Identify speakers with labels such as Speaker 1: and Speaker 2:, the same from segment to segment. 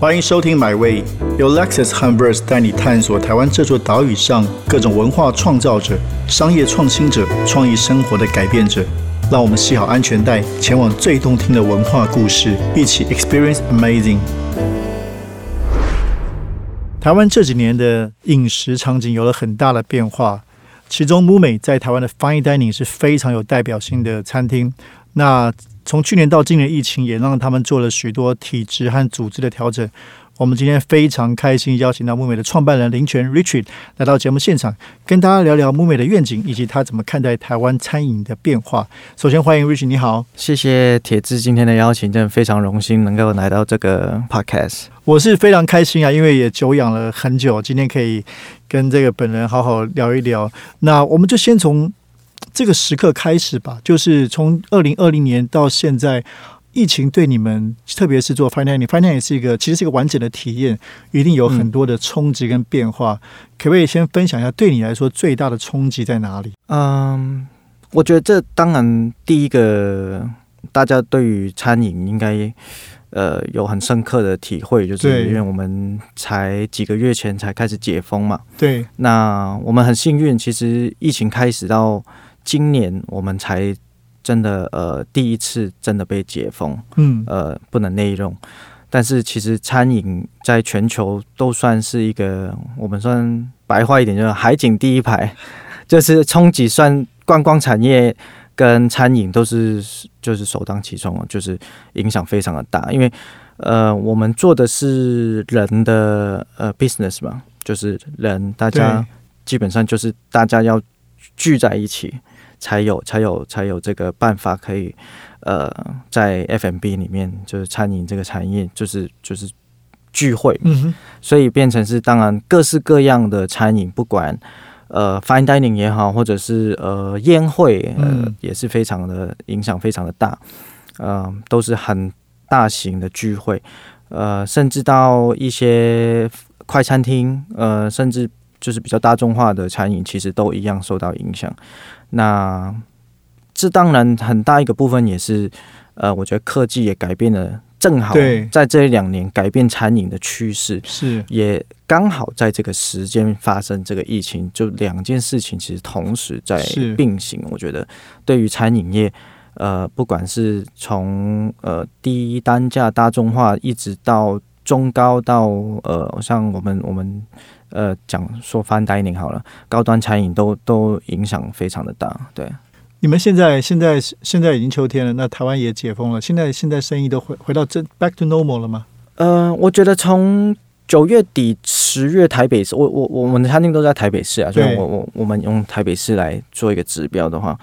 Speaker 1: 欢迎收听《My Way》，由 Lexus h u m b e r s 带你探索台湾这座岛屿上各种文化创造者、商业创新者、创意生活的改变者。让我们系好安全带，前往最动听的文化故事，一起 Experience Amazing。台湾这几年的饮食场景有了很大的变化，其中 m 美在台湾的 Fine Dining 是非常有代表性的餐厅。那从去年到今年，疫情也让他们做了许多体制和组织的调整。我们今天非常开心邀请到木美的创办人林权 Richard 来到节目现场，跟大家聊聊木美的愿景以及他怎么看待台湾餐饮的变化。首先欢迎 Richard，你好，
Speaker 2: 谢谢铁志今天的邀请，真的非常荣幸能够来到这个 Podcast。
Speaker 1: 我是非常开心啊，因为也久仰了很久，今天可以跟这个本人好好聊一聊。那我们就先从这个时刻开始吧，就是从二零二零年到现在。疫情对你们，特别是做 finance，finance 也是一个其实是一个完整的体验，一定有很多的冲击跟变化。可不可以先分享一下，对你来说最大的冲击在哪里？
Speaker 2: 嗯，我觉得这当然第一个，大家对于餐饮应该呃有很深刻的体会，就是因为我们才几个月前才开始解封嘛。
Speaker 1: 对，
Speaker 2: 那我们很幸运，其实疫情开始到今年，我们才。真的呃，第一次真的被解封，嗯，呃，不能内用。但是其实餐饮在全球都算是一个，我们算白话一点，就是海景第一排，就是冲击算观光产业跟餐饮都是就是首当其冲，就是影响非常的大。因为呃，我们做的是人的呃 business 嘛，就是人大家基本上就是大家要聚在一起。才有才有才有这个办法可以，呃，在 F&B 里面就是餐饮这个产业就是就是聚会，嗯所以变成是当然各式各样的餐饮，不管呃 fine dining 也好，或者是呃宴会，呃也是非常的影响非常的大，呃都是很大型的聚会，呃甚至到一些快餐厅，呃甚至就是比较大众化的餐饮，其实都一样受到影响。那这当然很大一个部分也是，呃，我觉得科技也改变了，正好在这两年改变餐饮的趋势，
Speaker 1: 是
Speaker 2: 也刚好在这个时间发生这个疫情，就两件事情其实同时在并行。我觉得对于餐饮业，呃，不管是从呃低单价大众化，一直到中高到呃像我们我们。呃，讲说 fine dining 好了，高端餐饮都都影响非常的大。对，
Speaker 1: 你们现在现在现在已经秋天了，那台湾也解封了，现在现在生意都回回到正 back to normal 了吗？
Speaker 2: 呃，我觉得从九月底十月台北市，我我我们的餐厅都在台北市啊，所以我我我们用台北市来做一个指标的话。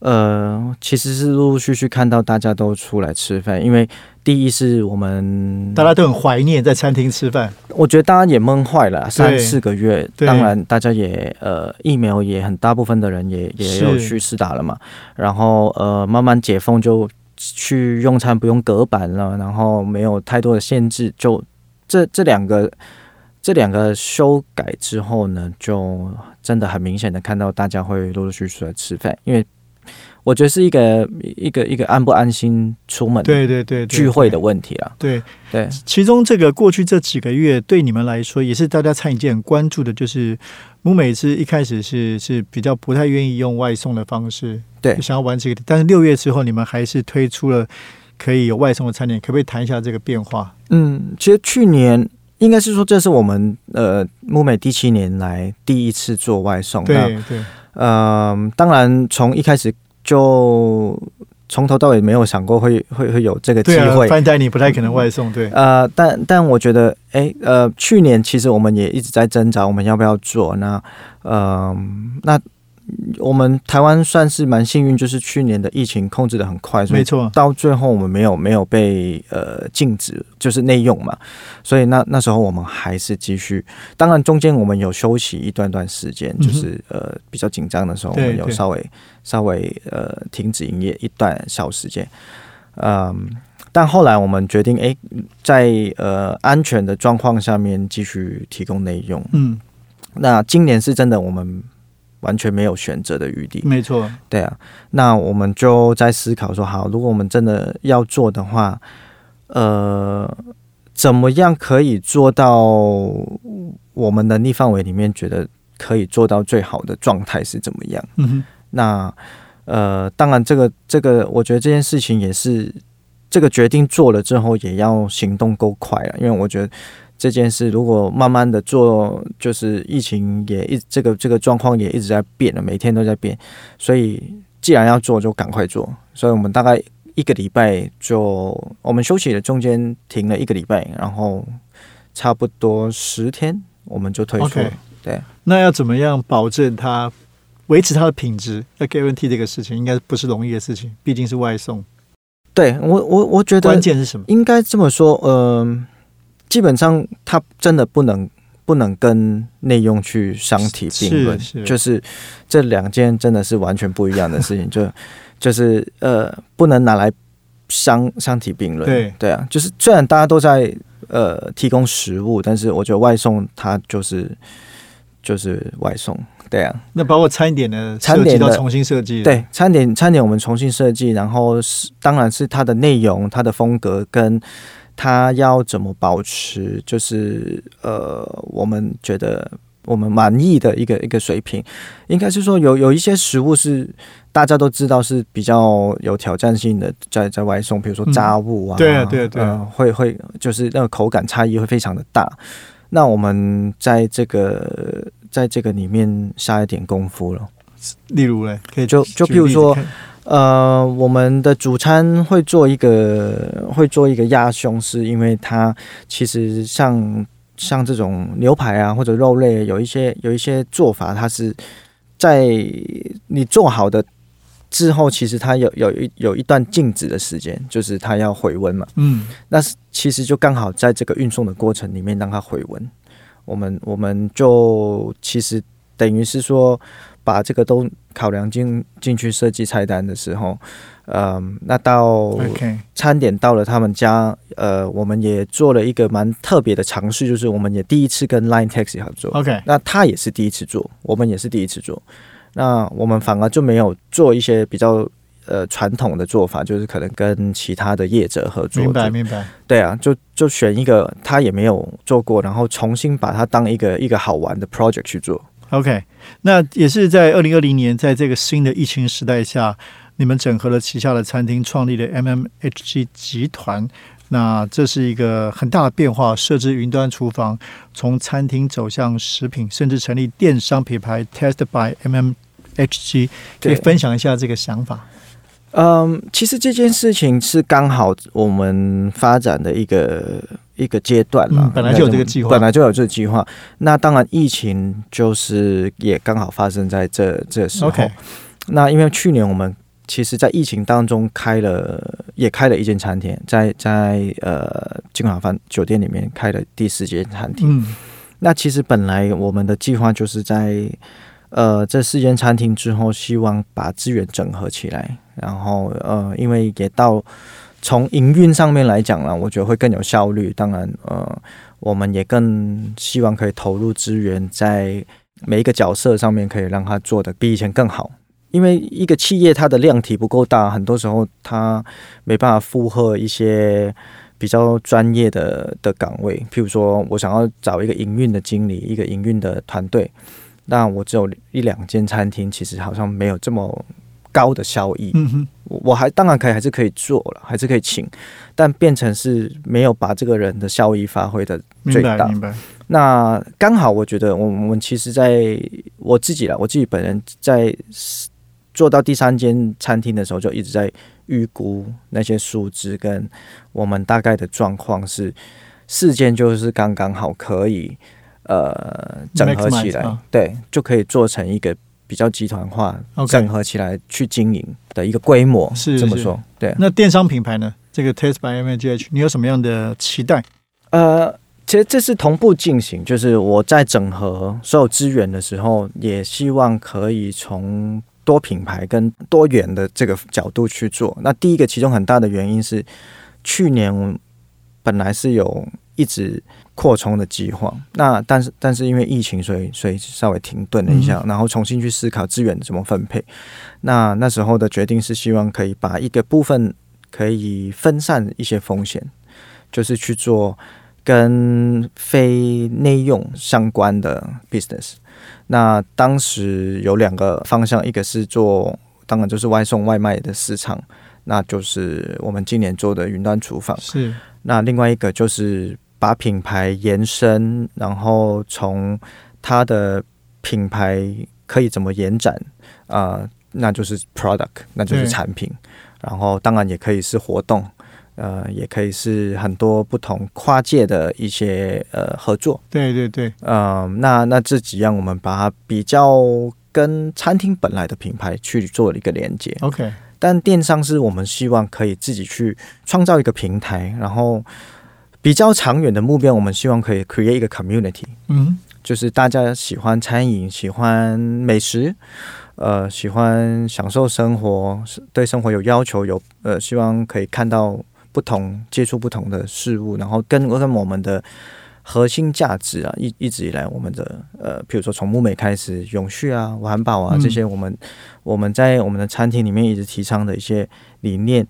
Speaker 2: 呃，其实是陆陆续续看到大家都出来吃饭，因为第一是我们
Speaker 1: 大家都很怀念在餐厅吃饭。
Speaker 2: 我觉得大家也闷坏了三四个月，当然大家也呃疫苗也很大部分的人也也有去试打了嘛，然后呃慢慢解封就去用餐不用隔板了，然后没有太多的限制，就这这两个这两个修改之后呢，就真的很明显的看到大家会陆陆续续来吃饭，因为。我觉得是一个一个一个安不安心出门
Speaker 1: 对对对
Speaker 2: 聚会的问题啊。
Speaker 1: 对
Speaker 2: 对，
Speaker 1: 其中这个过去这几个月对你们来说也是大家餐饮界很关注的，就是木美是一开始是是比较不太愿意用外送的方式，
Speaker 2: 对，
Speaker 1: 想要玩这个，但是六月之后你们还是推出了可以有外送的餐点，可不可以谈一下这个变化？
Speaker 2: 嗯，其实去年应该是说这是我们呃木美第七年来第一次做外送，
Speaker 1: 对对，
Speaker 2: 嗯，当然从一开始。就从头到尾没有想过会会会有这个机会。
Speaker 1: 饭店你不太可能外送，对。
Speaker 2: 呃，但但我觉得，哎，呃，去年其实我们也一直在挣扎，我们要不要做？那，呃，那。我们台湾算是蛮幸运，就是去年的疫情控制的很快，
Speaker 1: 没错。
Speaker 2: 到最后我们没有没有被呃禁止，就是内用嘛。所以那那时候我们还是继续。当然中间我们有休息一段段时间，就是呃比较紧张的时候，我们有稍微稍微呃停止营业一段小时间。嗯，但后来我们决定，哎，在呃安全的状况下面继续提供内用。嗯，那今年是真的我们。完全没有选择的余地，
Speaker 1: 没错，
Speaker 2: 对啊，那我们就在思考说，好，如果我们真的要做的话，呃，怎怎么样可以做到我们能力范围里面觉得可以做到最好的状态是怎么样？嗯哼，那呃，当然这个这个，我觉得这件事情也是这个决定做了之后，也要行动够快啊，因为我觉得。这件事如果慢慢的做，就是疫情也一这个这个状况也一直在变了，每天都在变，所以既然要做，就赶快做。所以我们大概一个礼拜就我们休息的，中间停了一个礼拜，然后差不多十天我们就退出。对，
Speaker 1: 那要怎么样保证它维持它的品质？要 guarantee 这个事情应该不是容易的事情，毕竟是外送。
Speaker 2: 对我我我觉得
Speaker 1: 关键是什么？
Speaker 2: 应该这么说，嗯。基本上，它真的不能不能跟内用去相提并论，就是这两件真的是完全不一样的事情，就就是呃，不能拿来相相提并论。
Speaker 1: 对
Speaker 2: 对啊，就是虽然大家都在呃提供食物，但是我觉得外送它就是就是外送，对啊。
Speaker 1: 那包括餐点的餐点都重新设计，
Speaker 2: 对餐点餐点我们重新设计，然后是当然是它的内容、它的风格跟。它要怎么保持？就是呃，我们觉得我们满意的一个一个水平，应该是说有有一些食物是大家都知道是比较有挑战性的，在在外送，比如说炸物啊，
Speaker 1: 对啊对对，
Speaker 2: 会会就是那个口感差异会非常的大。那我们在这个在这个里面下一点功夫了，
Speaker 1: 例如嘞，可以
Speaker 2: 就就譬如说。呃，我们的主餐会做一个，会做一个鸭胸，是因为它其实像像这种牛排啊或者肉类，有一些有一些做法，它是在你做好的之后，其实它有有一有一段静止的时间，就是它要回温嘛。嗯，那其实就刚好在这个运送的过程里面让它回温。我们我们就其实等于是说。把这个都考量进进去设计菜单的时候，嗯，那到餐点到了他们家，呃，我们也做了一个蛮特别的尝试，就是我们也第一次跟 Line Taxi 合作。
Speaker 1: OK，
Speaker 2: 那他也是第一次做，我们也是第一次做，那我们反而就没有做一些比较呃传统的做法，就是可能跟其他的业者合作。
Speaker 1: 明白，明白。
Speaker 2: 对啊，就就选一个他也没有做过，然后重新把它当一个一个好玩的 project 去做。
Speaker 1: OK，那也是在二零二零年，在这个新的疫情时代下，你们整合了旗下的餐厅，创立了 MMHG 集团。那这是一个很大的变化，设置云端厨房，从餐厅走向食品，甚至成立电商品牌 Test by MMHG。可以分享一下这个想法？
Speaker 2: 嗯，其实这件事情是刚好我们发展的一个。一个阶段了，
Speaker 1: 本来就有这个计划，
Speaker 2: 本来就有这个计划。那当然，疫情就是也刚好发生在这这时候。那因为去年我们其实，在疫情当中开了，也开了一间餐厅，在在呃金华饭酒店里面开了第四间餐厅。嗯，那其实本来我们的计划就是在呃这四间餐厅之后，希望把资源整合起来，然后呃，因为也到。从营运上面来讲呢，我觉得会更有效率。当然，呃，我们也更希望可以投入资源在每一个角色上面，可以让他做的比以前更好。因为一个企业它的量体不够大，很多时候它没办法负荷一些比较专业的的岗位。譬如说，我想要找一个营运的经理，一个营运的团队，那我只有一两间餐厅，其实好像没有这么。高的效益，嗯哼，我还当然可以，还是可以做了，还是可以请，但变成是没有把这个人的效益发挥的最大。
Speaker 1: 明白。
Speaker 2: 那刚好，我觉得我们其实在我自己了，我自己本人在做到第三间餐厅的时候，就一直在预估那些数字跟我们大概的状况是四间就是刚刚好可以呃整合起来，对，就可以做成一个。比较集团化整合起来去经营的一个规模是这么说，对。
Speaker 1: 那电商品牌呢？这个 Taste by M G H，你有什么样的期待？
Speaker 2: 呃，其实这是同步进行，就是我在整合所有资源的时候，也希望可以从多品牌跟多元的这个角度去做。那第一个，其中很大的原因是去年本来是有一直。扩充的计划，那但是但是因为疫情，所以所以稍微停顿了一下，然后重新去思考资源怎么分配。那那时候的决定是希望可以把一个部分可以分散一些风险，就是去做跟非内用相关的 business。那当时有两个方向，一个是做，当然就是外送外卖的市场，那就是我们今年做的云端厨房。
Speaker 1: 是。
Speaker 2: 那另外一个就是把品牌延伸，然后从它的品牌可以怎么延展啊？那就是 product，那就是产品。然后当然也可以是活动，呃，也可以是很多不同跨界的一些呃合作。
Speaker 1: 对对对。
Speaker 2: 嗯，那那这几样我们把它比较跟餐厅本来的品牌去做了一个连接。
Speaker 1: OK。
Speaker 2: 但电商是我们希望可以自己去创造一个平台，然后比较长远的目标，我们希望可以 create 一个 community。嗯，就是大家喜欢餐饮，喜欢美食。呃，喜欢享受生活，对生活有要求，有呃，希望可以看到不同、接触不同的事物，然后跟跟我们的核心价值啊，一一直以来我们的呃，比如说从木美开始，永续啊、环保啊这些，我们我们在我们的餐厅里面一直提倡的一些理念，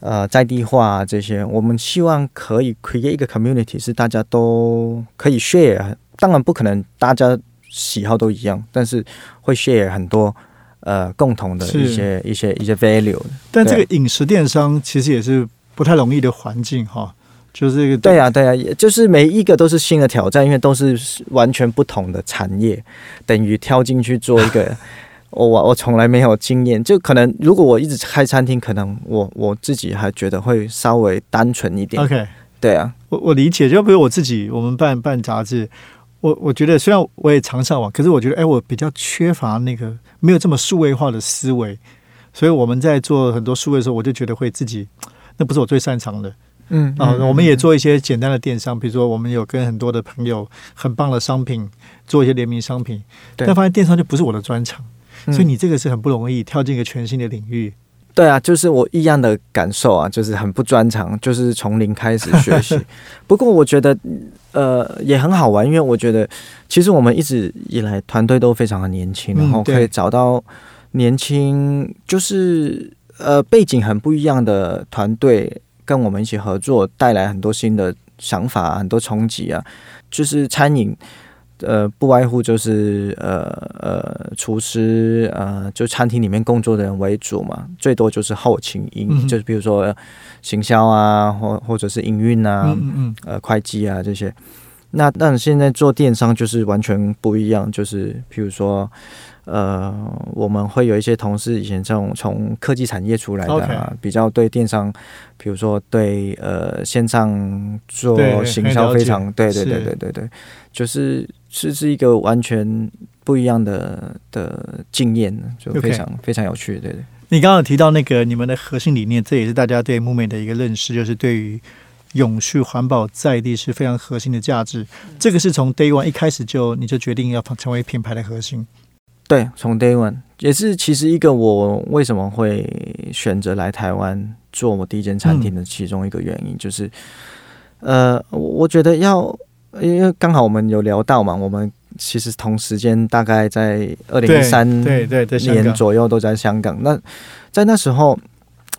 Speaker 2: 呃，在地化这些，我们希望可以 create 一个 community，是大家都可以 share，当然不可能大家。喜好都一样，但是会 share 很多呃共同的一些一些一些 value。
Speaker 1: 但这个饮食电商其实也是不太容易的环境哈，就是这个
Speaker 2: 对呀对呀，也就是每一个都是新的挑战，因为都是完全不同的产业，等于跳进去做一个我我我从来没有经验，就可能如果我一直开餐厅，可能我我自己还觉得会稍微单纯一点。
Speaker 1: OK，
Speaker 2: 对啊，
Speaker 1: 我我理解，就比如我自己，我们办办杂志。我我觉得虽然我也常上网，可是我觉得哎，我比较缺乏那个没有这么数位化的思维，所以我们在做很多数位的时候，我就觉得会自己那不是我最擅长的。嗯啊，我们也做一些简单的电商，比如说我们有跟很多的朋友很棒的商品做一些联名商品，但发现电商就不是我的专长，所以你这个是很不容易跳进一个全新的领域。
Speaker 2: 对啊，就是我一样的感受啊，就是很不专长，就是从零开始学习。不过我觉得，呃，也很好玩，因为我觉得其实我们一直以来团队都非常的年轻，然后可以找到年轻，就是呃背景很不一样的团队跟我们一起合作，带来很多新的想法，很多冲击啊，就是餐饮。呃，不外乎就是呃呃，厨师呃，就餐厅里面工作的人为主嘛，最多就是后勤营，就是比如说行销啊，或或者是营运啊，嗯嗯呃，会计啊这些。那但现在做电商就是完全不一样，就是比如说。呃，我们会有一些同事以前这种从科技产业出来的，啊，比较对电商，比如说对呃线上做行销非常，对对对对对对，就是是是一个完全不一样的的经验，就非常非常有趣。对对，
Speaker 1: 你刚刚提到那个你们的核心理念，这也是大家对木美的一个认识，就是对于永续环保在地是非常核心的价值。这个是从 Day One 一开始就你就决定要成为品牌的核心。
Speaker 2: 对，从 day one 也是其实一个我为什么会选择来台湾做我第一间餐厅的其中一个原因，就是，呃，我觉得要，因为刚好我们有聊到嘛，我们其实同时间大概在二零一三
Speaker 1: 对对对
Speaker 2: 年左右都在香港。那在那时候，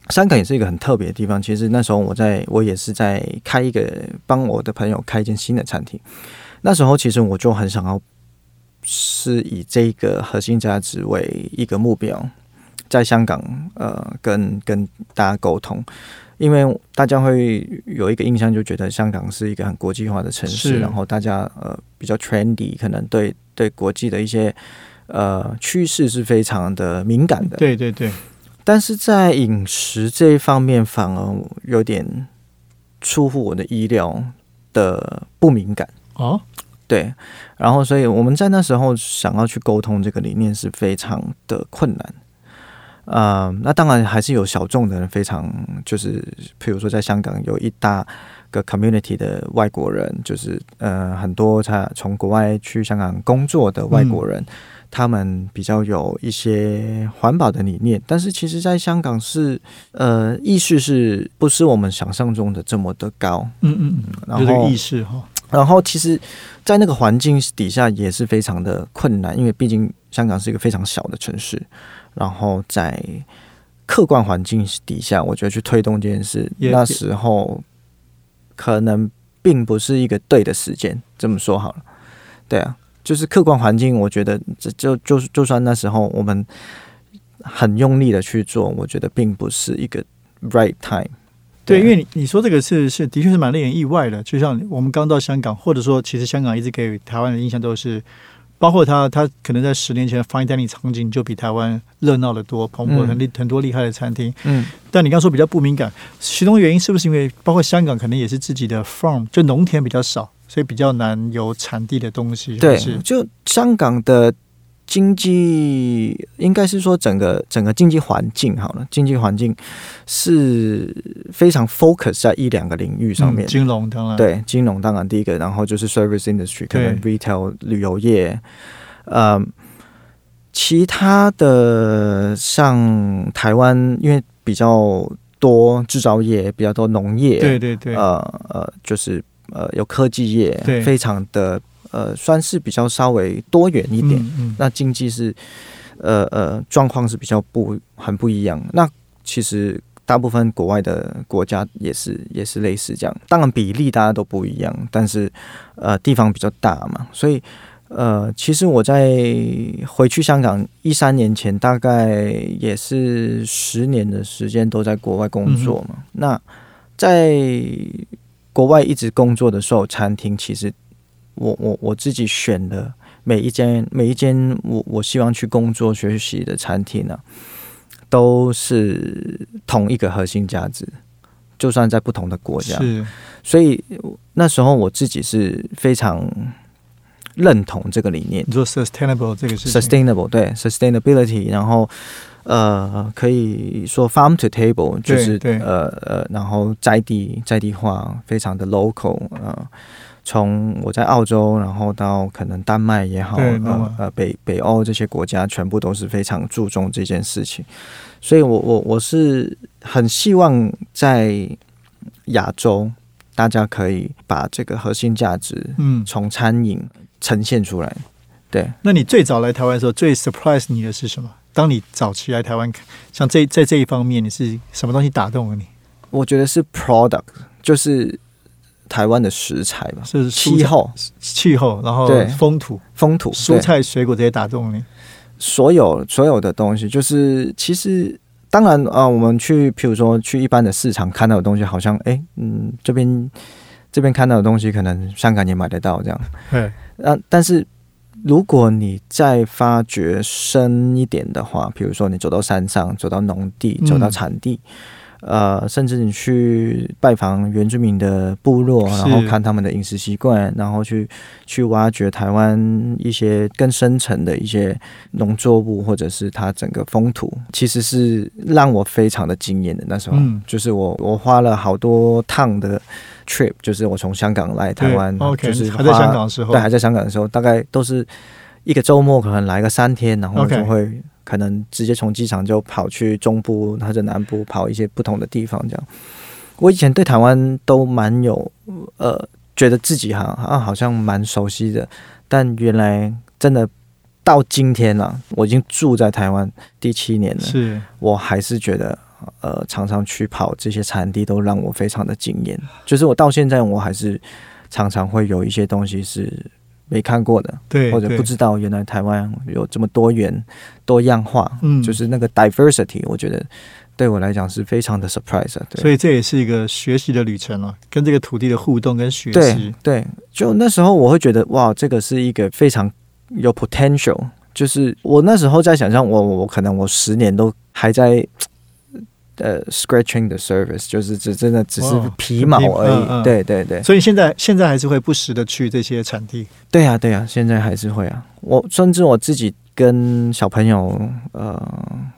Speaker 2: 香港也是一个很特别的地方。其实那时候我在我也是在开一个帮我的朋友开一间新的餐厅。那时候其实我就很想要。是以这个核心价值为一个目标，在香港呃跟跟大家沟通，因为大家会有一个印象，就觉得香港是一个很国际化的城市，然后大家呃比较 trendy，可能对对国际的一些呃趋势是非常的敏感的。
Speaker 1: 对对对，
Speaker 2: 但是在饮食这一方面，反而有点出乎我的意料的不敏感。哦。对，然后所以我们在那时候想要去沟通这个理念是非常的困难，呃，那当然还是有小众的人非常就是，譬如说在香港有一大个 community 的外国人，就是呃很多他从国外去香港工作的外国人，他们比较有一些环保的理念，但是其实在香港是呃意识是不是我们想象中的这么的高？
Speaker 1: 嗯嗯嗯，然后意识哈。
Speaker 2: 然后，其实，在那个环境底下也是非常的困难，因为毕竟香港是一个非常小的城市。然后，在客观环境底下，我觉得去推动这件事，那时候可能并不是一个对的时间。这么说好了，对啊，就是客观环境，我觉得这就就就算那时候我们很用力的去做，我觉得并不是一个 right time。
Speaker 1: 对，因为你你说这个是是的确是蛮令人意外的。就像我们刚到香港，或者说其实香港一直给台湾的印象都是。包括他，他可能在十年前 fine dining 场景就比台湾热闹的多，蓬勃很厉很多厉害的餐厅。嗯，但你刚说比较不敏感，其中原因是不是因为包括香港可能也是自己的 farm 就农田比较少，所以比较难有产地的东西？
Speaker 2: 对，就香港的。经济应该是说整个整个经济环境好了，经济环境是非常 focus 在一两个领域上面。
Speaker 1: 金融当然
Speaker 2: 对，金融当然第一个，然后就是 service industry，可能 retail 旅游业，呃，其他的像台湾，因为比较多制造业，比较多农业，
Speaker 1: 对对对，
Speaker 2: 呃呃，就是呃有科技业，非常的。呃，算是比较稍微多元一点嗯。那经济是，呃呃，状况是比较不很不一样。那其实大部分国外的国家也是也是类似这样。当然比例大家都不一样，但是呃地方比较大嘛，所以呃其实我在回去香港一三年前，大概也是十年的时间都在国外工作嘛。那在国外一直工作的时候，餐厅其实。我我我自己选的每一间每一间我我希望去工作学习的餐厅呢，都是同一个核心价值，就算在不同的国家，
Speaker 1: 是，
Speaker 2: 所以那时候我自己是非常认同这个理念。
Speaker 1: 你说 sustainable 这个是
Speaker 2: sustainable 对 sustainability，然后呃可以说 farm to table 就是呃呃，然后在地在地化，非常的 local 啊。从我在澳洲，然后到可能丹麦也好，呃呃北北欧这些国家，全部都是非常注重这件事情，所以我我我是很希望在亚洲，大家可以把这个核心价值，嗯，从餐饮呈现出来。对，
Speaker 1: 那你最早来台湾的时候，最 surprise 你的是什么？当你早期来台湾，像这在这一方面，你是什么东西打动了你？
Speaker 2: 我觉得是 product，就是。台湾的食材吧，
Speaker 1: 是
Speaker 2: 气候，
Speaker 1: 气候，然后风土，
Speaker 2: 风土，
Speaker 1: 蔬菜水果这些打动你。
Speaker 2: 所有所有的东西，就是其实当然啊，我们去，譬如说去一般的市场看到的东西，好像哎，嗯，这边这边看到的东西，可能香港也买得到这样。
Speaker 1: 对，
Speaker 2: 啊，但是如果你再发掘深一点的话，比如说你走到山上，走到农地，走到产地。呃，甚至你去拜访原住民的部落，然后看他们的饮食习惯，然后去去挖掘台湾一些更深层的一些农作物，或者是它整个风土，其实是让我非常的惊艳的。那时候，就是我我花了好多趟的 trip，就是我从香港来台湾，就是
Speaker 1: 还在香港的时候，
Speaker 2: 对，还在香港的时候，大概都是一个周末，可能来个三天，然后就会。可能直接从机场就跑去中部或者南部跑一些不同的地方，这样。我以前对台湾都蛮有呃，觉得自己哈啊好像蛮熟悉的，但原来真的到今天了，我已经住在台湾第七年了，
Speaker 1: 是
Speaker 2: 我还是觉得呃常常去跑这些产地都让我非常的惊艳，就是我到现在我还是常常会有一些东西是。没看过的，
Speaker 1: 对，
Speaker 2: 或者不知道原来台湾有这么多元、多样化，嗯，就是那个 diversity，我觉得对我来讲是非常的 surprise 对。
Speaker 1: 所以这也是一个学习的旅程了，跟这个土地的互动跟学
Speaker 2: 习。对，就那时候我会觉得哇，这个是一个非常有 potential。就是我那时候在想象，我我可能我十年都还在。呃，scratching the service 就是只真的只是皮毛而已，对对对。
Speaker 1: 所以现在现在还是会不时的去这些产地。
Speaker 2: 对呀对呀，现在还是会啊。我甚至我自己跟小朋友，呃，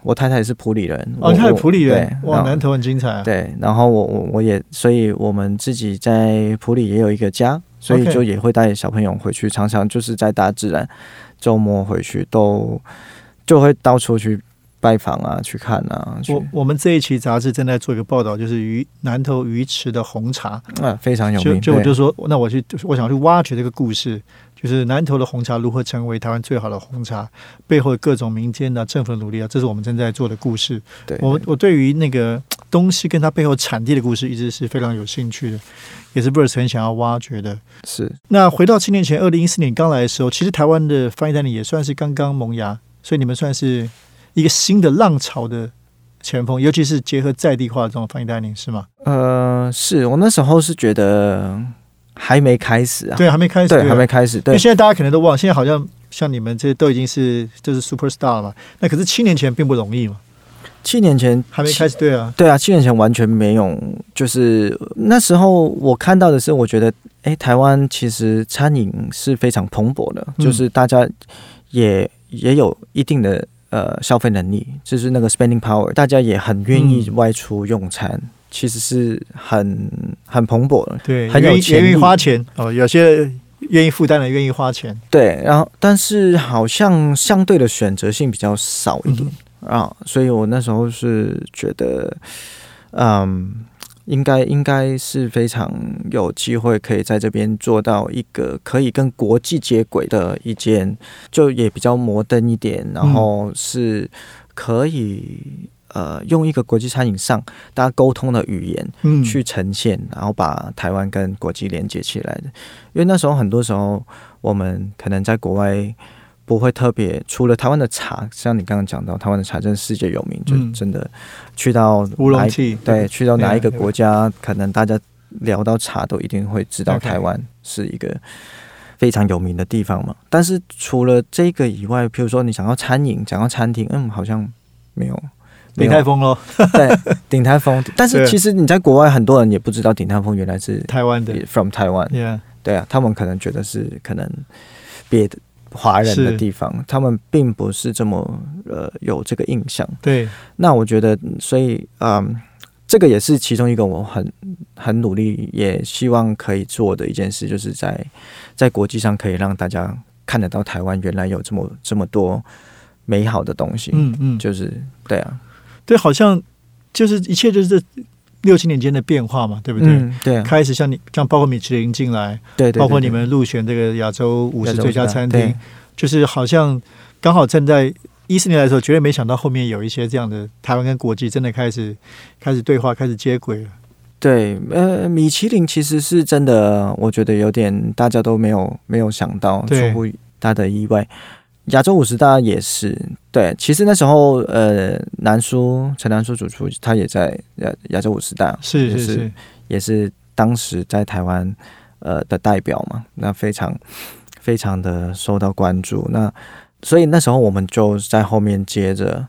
Speaker 2: 我太太也是普里人，
Speaker 1: 哦，太普里人，哇，南头很精彩。
Speaker 2: 对，然后我我我也，所以我们自己在普里也有一个家，所以就也会带小朋友回去，常常就是在大自然，周末回去都就会到处去。拜访啊，去看啊。
Speaker 1: 我我们这一期杂志正在做一个报道，就是鱼南头鱼池的红茶
Speaker 2: 啊，非常有名。
Speaker 1: 就我就说，那我去，我想去挖掘这个故事，就是南头的红茶如何成为台湾最好的红茶，背后各种民间的政府的努力啊，这是我们正在做的故事。
Speaker 2: 对，
Speaker 1: 我我对于那个东西跟它背后产地的故事，一直是非常有兴趣的，也是 Bruce 很想要挖掘的。
Speaker 2: 是。
Speaker 1: 那回到七年前，二零一四年刚来的时候，其实台湾的翻译代理也算是刚刚萌芽，所以你们算是一个新的浪潮的前锋，尤其是结合在地化的这种翻译代领，是吗？
Speaker 2: 呃，是我那时候是觉得还没开始啊，
Speaker 1: 对，还没开始，
Speaker 2: 对，还没开始。对，
Speaker 1: 因为现在大家可能都忘，现在好像像你们这都已经是就是 super star 了嘛，那可是七年前并不容易嘛。
Speaker 2: 七年前
Speaker 1: 还没开始，对啊，
Speaker 2: 对啊，七年前完全没有，就是那时候我看到的是，我觉得，哎，台湾其实餐饮是非常蓬勃的，就是大家也也有一定的呃消费能力，就是那个 spending power，大家也很愿意外出用餐，其实是很很蓬勃的，
Speaker 1: 对，
Speaker 2: 很有
Speaker 1: 钱，愿意花钱哦，有些愿意负担的，愿意花钱，
Speaker 2: 对，然后但是好像相对的选择性比较少一点。啊，所以我那时候是觉得，嗯，应该应该是非常有机会可以在这边做到一个可以跟国际接轨的一间，就也比较摩登一点，然后是可以呃用一个国际餐饮上大家沟通的语言去呈现，然后把台湾跟国际连接起来的。因为那时候很多时候我们可能在国外。不会特别，除了台湾的茶，像你刚刚讲到，台湾的茶真的世界有名，就真的去到
Speaker 1: 乌龙气，
Speaker 2: 对，去到哪一个国家，可能大家聊到茶都一定会知道台湾是一个非常有名的地方嘛。但是除了这个以外，譬如说你想要餐饮，讲到餐厅，嗯，好像没有
Speaker 1: 鼎泰丰喽，
Speaker 2: 对，鼎泰丰。但是其实你在国外，很多人也不知道鼎泰丰原来是
Speaker 1: 台湾的
Speaker 2: ，from 台湾，对啊，他们可能觉得是可能别的。华人的地方，他们并不是这么呃有这个印象。
Speaker 1: 对，
Speaker 2: 那我觉得，所以嗯，这个也是其中一个我很很努力，也希望可以做的一件事，就是在在国际上可以让大家看得到台湾原来有这么这么多美好的东西。嗯嗯，就是对啊，
Speaker 1: 对，好像就是一切就是六七年间的变化嘛，对不对？
Speaker 2: 对，
Speaker 1: 开始像你像包括米其林进来，
Speaker 2: 对，
Speaker 1: 包括你们入选这个亚洲五十最佳餐厅，就是好像刚好站在一四年来的时候，绝对没想到后面有一些这样的台湾跟国际真的开始开始对话，开始接轨了。
Speaker 2: 对，呃，米其林其实是真的，我觉得有点大家都没有没有想到，出乎大家的意外。亚洲五十大也是对，其实那时候呃，南叔陈南叔主厨他也在亚亚洲五十大，
Speaker 1: 是是是，
Speaker 2: 也是当时在台湾呃的代表嘛，那非常非常的受到关注。那所以那时候我们就在后面接着，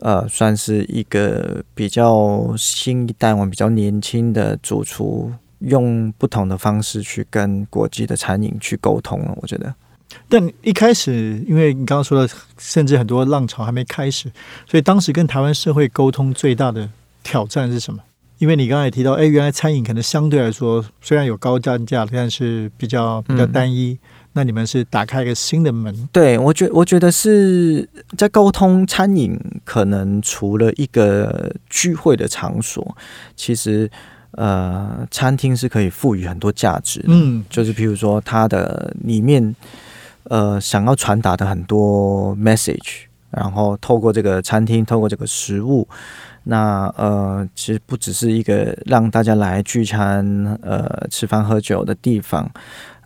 Speaker 2: 呃，算是一个比较新一代、我们比较年轻的主厨，用不同的方式去跟国际的餐饮去沟通了。我觉得。
Speaker 1: 但一开始，因为你刚刚说的，甚至很多浪潮还没开始，所以当时跟台湾社会沟通最大的挑战是什么？因为你刚才也提到，哎，原来餐饮可能相对来说虽然有高单价，但是比较比较单一。那你们是打开一个新的门？
Speaker 2: 对我觉我觉得是在沟通餐饮，可能除了一个聚会的场所，其实呃，餐厅是可以赋予很多价值。嗯，就是譬如说它的里面。呃，想要传达的很多 message，然后透过这个餐厅，透过这个食物，那呃，其实不只是一个让大家来聚餐、呃吃饭喝酒的地方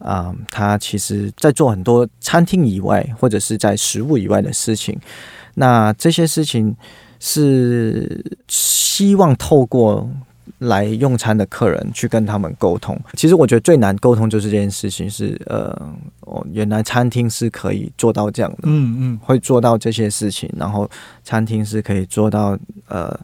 Speaker 2: 啊，它其实在做很多餐厅以外或者是在食物以外的事情。那这些事情是希望透过。来用餐的客人去跟他们沟通，其实我觉得最难沟通就是这件事情是，呃，哦，原来餐厅是可以做到这样的，嗯嗯，会做到这些事情，然后餐厅是可以做到，呃，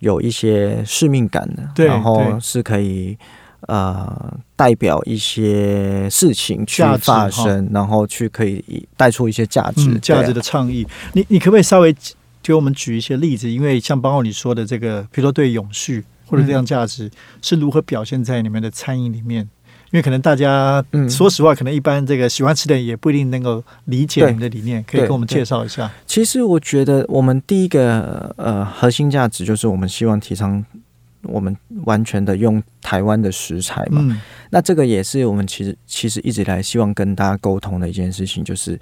Speaker 2: 有一些使命感的，然后是可以，呃，代表一些事情去发生，然后去可以带出一些价值、
Speaker 1: 价值的倡议。你你可不可以稍微给我们举一些例子？因为像包括你说的这个，比如说对永续。或者这样价值是如何表现在你们的餐饮里面？因为可能大家，说实话，可能一般这个喜欢吃的人也不一定能够理解你们的理念，可以跟我们介绍一下。
Speaker 2: 其实我觉得，我们第一个呃核心价值就是我们希望提倡我们完全的用台湾的食材嘛。那这个也是我们其实其实一直以来希望跟大家沟通的一件事情，就是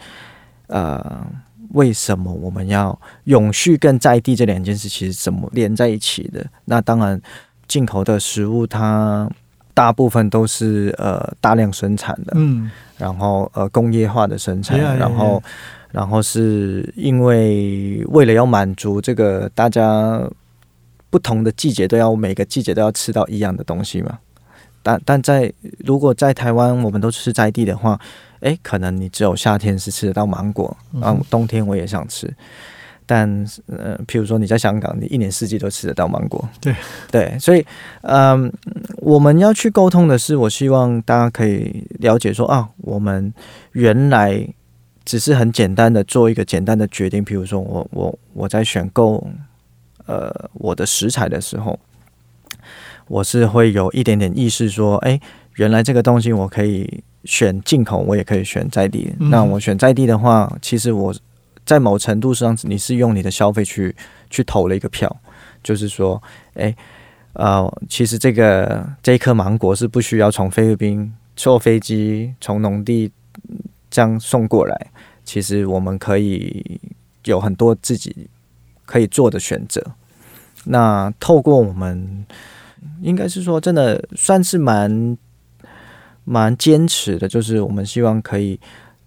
Speaker 2: 呃为什么我们要永续跟在地这两件事其实怎么连在一起的？那当然，进口的食物它大部分都是呃大量生产的，嗯，然后呃工业化的生产，然后然后是因为为了要满足这个大家不同的季节都要每个季节都要吃到一样的东西嘛。但但在如果在台湾我们都吃在地的话。哎，可能你只有夏天是吃得到芒果，然后冬天我也想吃。但呃，譬如说你在香港，你一年四季都吃得到芒果。
Speaker 1: 对
Speaker 2: 对，所以嗯，我们要去沟通的是，我希望大家可以了解说啊，我们原来只是很简单的做一个简单的决定，譬如说我我我在选购呃我的食材的时候，我是会有一点点意识说，哎，原来这个东西我可以。选进口，我也可以选在地。那我选在地的话，其实我在某程度上，你是用你的消费去去投了一个票，就是说，哎，呃，其实这个这一颗芒果是不需要从菲律宾坐飞机从农地这样送过来，其实我们可以有很多自己可以做的选择。那透过我们，应该是说，真的算是蛮。蛮坚持的，就是我们希望可以，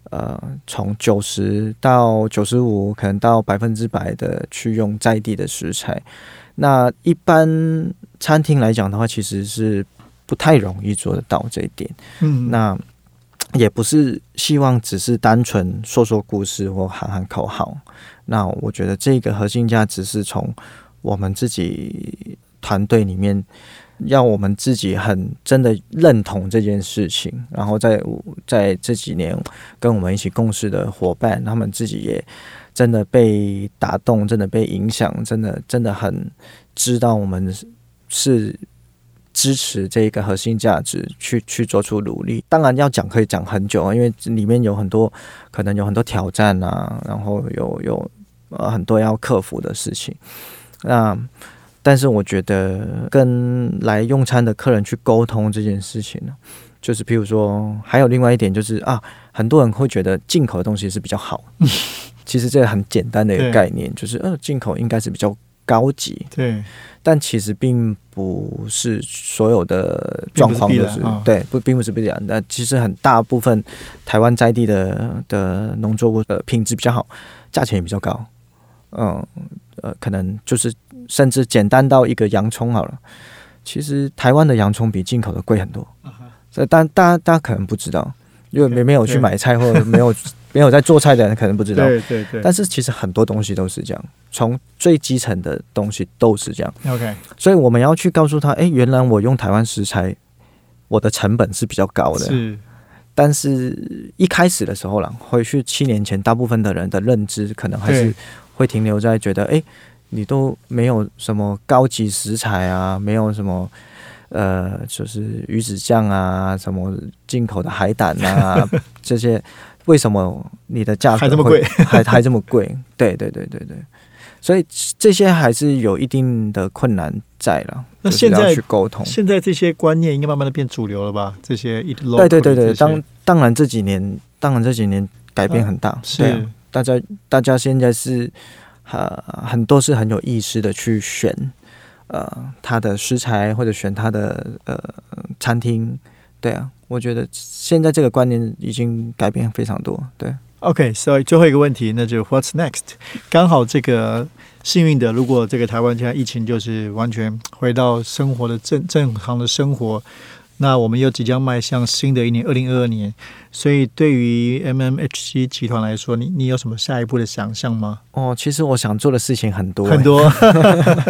Speaker 2: 呃，从九十到九十五，可能到百分之百的去用在地的食材。那一般餐厅来讲的话，其实是不太容易做得到这一点。嗯，那也不是希望只是单纯说说故事或喊喊口号。那我觉得这个核心价值是从我们自己团队里面。要我们自己很真的认同这件事情，然后在在这几年跟我们一起共事的伙伴，他们自己也真的被打动，真的被影响，真的真的很知道我们是支持这一个核心价值去去做出努力。当然要讲可以讲很久啊，因为里面有很多可能有很多挑战啊，然后有有呃很多要克服的事情，那。但是我觉得跟来用餐的客人去沟通这件事情呢，就是譬如说，还有另外一点就是啊，很多人会觉得进口的东西是比较好。其实这个很简单的一个概念，就是呃，进口应该是比较高级。
Speaker 1: 对，
Speaker 2: 但其实并不是所有的状况都是对，不并不是必然那。其实很大部分台湾在地的的农作物的品质比较好，价钱也比较高。嗯，呃，可能就是。甚至简单到一个洋葱好了，其实台湾的洋葱比进口的贵很多。所以，但大家大家可能不知道，因为没没有去买菜或者没有 没有在做菜的人可能不知道。
Speaker 1: 对对对。
Speaker 2: 但是其实很多东西都是这样，从最基层的东西都是这样。
Speaker 1: OK。
Speaker 2: 所以我们要去告诉他，哎，原来我用台湾食材，我的成本是比较高的。
Speaker 1: 是。
Speaker 2: 但是一开始的时候了，回去七年前，大部分的人的认知可能还是会停留在觉得，哎。你都没有什么高级食材啊，没有什么呃，就是鱼子酱啊，什么进口的海胆啊，这些为什么你的价格
Speaker 1: 还这么贵，
Speaker 2: 还还这么贵？对对对对对，所以这些还是有一定的困难在了。
Speaker 1: 那现在
Speaker 2: 去沟通，
Speaker 1: 现在这些观念应该慢慢的变主流了吧？这些一
Speaker 2: 对对对对，当当然这几年，当然这几年改变很大，是大家大家现在是。呃，很多是很有意识的去选，呃，他的食材或者选他的呃餐厅，对啊，我觉得现在这个观念已经改变非常多。对
Speaker 1: ，OK，所以最后一个问题，那就 What's next？刚好这个幸运的，如果这个台湾现在疫情就是完全回到生活的正正常的生活。那我们又即将迈向新的一年，二零二二年，所以对于 M M H C 集团来说，你你有什么下一步的想象吗？
Speaker 2: 哦，其实我想做的事情很多
Speaker 1: 很多。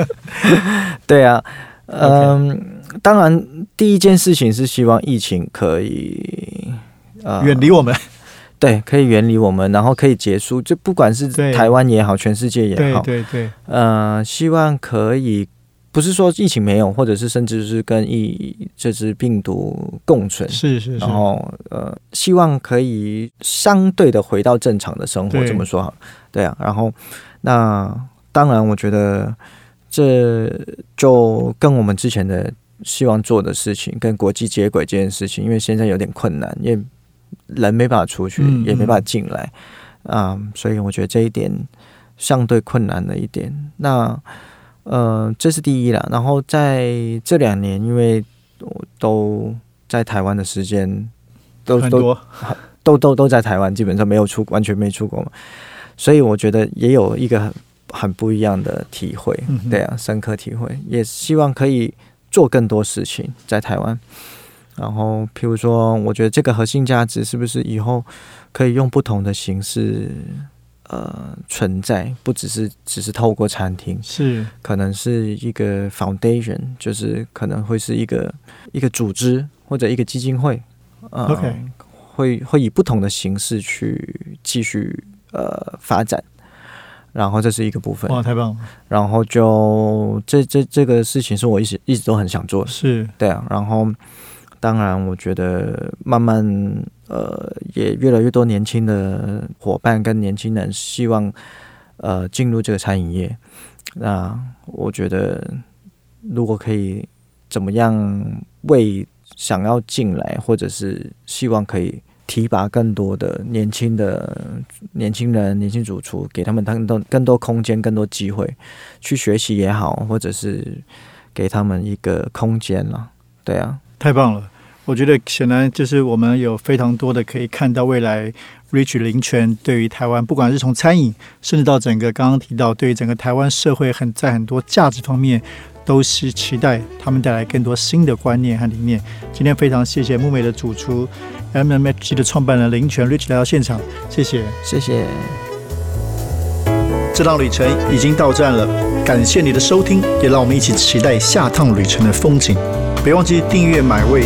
Speaker 2: 对啊，嗯，当然第一件事情是希望疫情可以
Speaker 1: 呃远离我们，
Speaker 2: 对，可以远离我们，然后可以结束，就不管是台湾也好，全世界也好，
Speaker 1: 对对，
Speaker 2: 呃，希望可以。不是说疫情没有，或者是甚至是跟疫这只病毒共存，
Speaker 1: 是是，
Speaker 2: 然后呃，希望可以相对的回到正常的生活，这么说好，对啊，然后那当然，我觉得这就跟我们之前的希望做的事情，跟国际接轨这件事情，因为现在有点困难，因为人没办法出去，也没办法进来，啊，所以我觉得这一点相对困难了一点。那呃，这是第一啦。然后在这两年，因为我都在台湾的时间都
Speaker 1: 都
Speaker 2: 都都都在台湾，基本上没有出，完全没出国嘛。所以我觉得也有一个很很不一样的体会，对啊，深刻体会。也希望可以做更多事情在台湾。然后，譬如说，我觉得这个核心价值是不是以后可以用不同的形式呃存在？不只是只是透过餐厅，
Speaker 1: 是
Speaker 2: 可能是一个 foundation，就是可能会是一个一个组织或者一个基金会，
Speaker 1: 呃，OK，
Speaker 2: 会会以不同的形式去继续呃发展。然后这是一个部分，
Speaker 1: 哇，太棒了！
Speaker 2: 然后就这这这个事情是我一直一直都很想做，
Speaker 1: 是
Speaker 2: 对啊，然后。当然，我觉得慢慢呃，也越来越多年轻的伙伴跟年轻人希望呃进入这个餐饮业。那我觉得，如果可以怎么样为想要进来或者是希望可以提拔更多的年轻的年轻人、年轻主厨，给他们更多更多空间、更多机会去学习也好，或者是给他们一个空间了。对啊。
Speaker 1: 太棒了！我觉得显然就是我们有非常多的可以看到未来，Rich 林泉对于台湾，不管是从餐饮，甚至到整个刚刚提到对于整个台湾社会很在很多价值方面，都是期待他们带来更多新的观念和理念。今天非常谢谢木美的主厨 M M H G 的创办人林泉 Rich 来到现场，谢谢，
Speaker 2: 谢谢。
Speaker 1: 这趟旅程已经到站了，感谢你的收听，也让我们一起期待下趟旅程的风景。别忘记订阅买位。